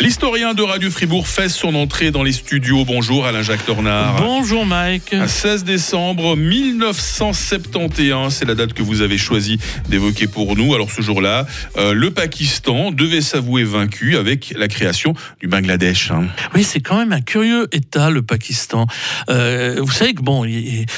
L'historien de Radio Fribourg fait son entrée dans les studios. Bonjour Alain-Jacques Tornard. Bonjour Mike. 16 décembre 1971, c'est la date que vous avez choisi d'évoquer pour nous. Alors ce jour-là, euh, le Pakistan devait s'avouer vaincu avec la création du Bangladesh. hein. Oui, c'est quand même un curieux État, le Pakistan. Euh, vous savez que bon,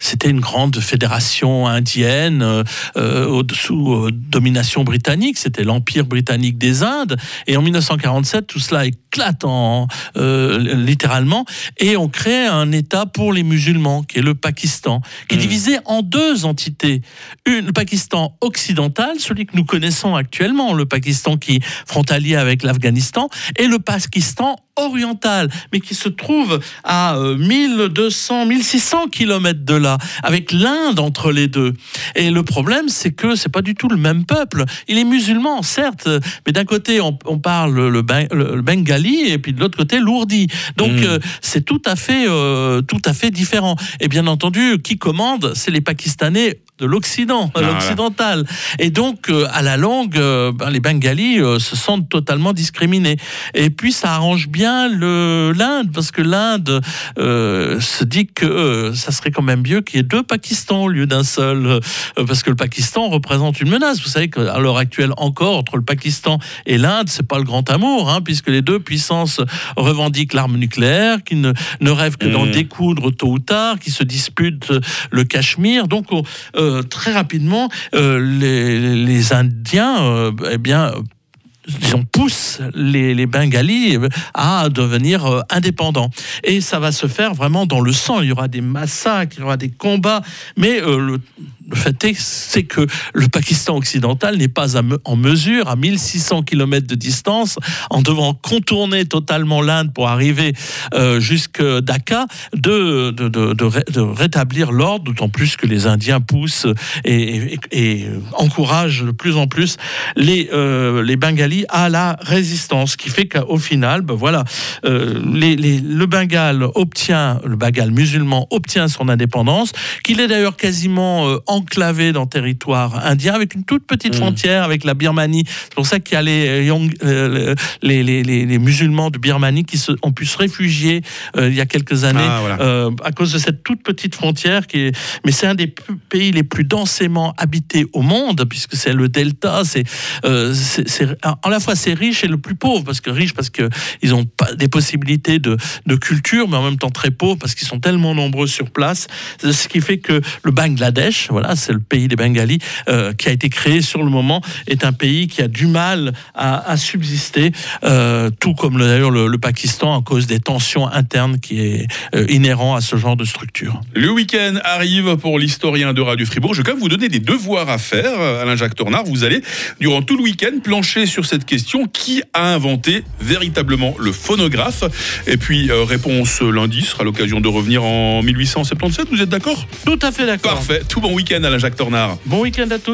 c'était une grande fédération indienne euh, sous domination britannique. C'était l'Empire britannique des Indes. Et en 1947, tout cela éclate en, euh, littéralement. Et on crée un État pour les musulmans, qui est le Pakistan, qui est Mm. divisé en deux entités. Une, le Pakistan occidental, celui que nous connaissons actuellement, le Pakistan qui est frontalier avec l'Afghanistan, et le Pakistan oriental, mais qui se trouve à euh, 1200, 1600 kilomètres de là, avec l'Inde entre les deux. Et le problème, c'est que c'est pas du tout le même peuple. Il est musulman, certes, mais d'un côté, on, on parle le, ben- le- bengali, et puis de l'autre côté, l'ourdi. Donc, Mm. euh, c'est tout à fait, euh, tout à fait différent. Et bien entendu, qui commande, c'est les Pakistanais de l'Occident, Voilà. l'occidental. Et donc, euh, à la longue, euh, ben, les Bengalis euh, se sentent totalement discriminés. Et puis, ça arrange bien l'Inde, parce que l'Inde euh, se dit que ça serait quand même mieux qu'il y ait deux Pakistans au lieu d'un seul, parce que le Pakistan représente une menace. Vous savez qu'à l'heure actuelle encore, entre le Pakistan et l'Inde, c'est pas le grand amour, hein, puisque les deux puissances revendiquent l'arme nucléaire, qui ne, ne rêvent que d'en Mhm. découdre tôt ou tard, qui se disputent le Cachemire. Donc, on- euh, très rapidement, euh, les, Indiens, euh, eh bien, disons, poussent les, les Bengalis à devenir indépendants. Et ça va se faire vraiment dans le sang. Il y aura des massacres, il y aura des combats, mais le, le fait est, c'est que le Pakistan occidental n'est pas en mesure, à 1600 km de distance, en devant contourner totalement l'Inde pour arriver euh, jusque Dhaka, de, de, de, de ré- de rétablir l'ordre, d'autant plus que les Indiens poussent et, encouragent de plus en plus les, euh, les Bengalis à la résistance, ce qui fait qu'au final, ben voilà, euh, le Bengale obtient, le Bengale musulman obtient son indépendance, qu'il est d'ailleurs quasiment euh, enclavé dans le territoire indien, avec une toute petite Mm. frontière avec la Birmanie. C'est pour ça qu'il y a les, euh, euh, les, les- les- les musulmans de Birmanie qui se- ont pu se réfugier euh, il y a quelques années Ah, voilà. euh, à cause de cette toute petite frontière qui est, mais c'est un des pays les plus densément habités au monde puisque c'est le delta, c'est, à la fois c'est riche et le plus pauvre parce que riche parce que ils ont pas des possibilités de, de culture, mais en même temps très pauvres parce qu'ils sont tellement nombreux sur place, ce qui fait que le Bangladesh, voilà, c'est le pays des Bengalis euh, qui a été créé sur le moment, est un pays qui a du mal à, à subsister, euh, tout comme le- d'ailleurs le, le Pakistan à cause des tensions internes qui est euh, inhérent à ce genre de structure. Le week-end arrive pour l'historien de Radio Fribourg. Je vais quand même vous donner des devoirs à faire, Alain-Jacques Tornard. Vous allez, durant tout le week-end, plancher sur cette question qui a inventé véritablement le phonographe? Et puis, euh, réponse lundi sera l'occasion de revenir en 1877. Vous êtes d'accord? Tout à fait d'accord. Parfait. Tout bon week-end, Bon week-end à tous.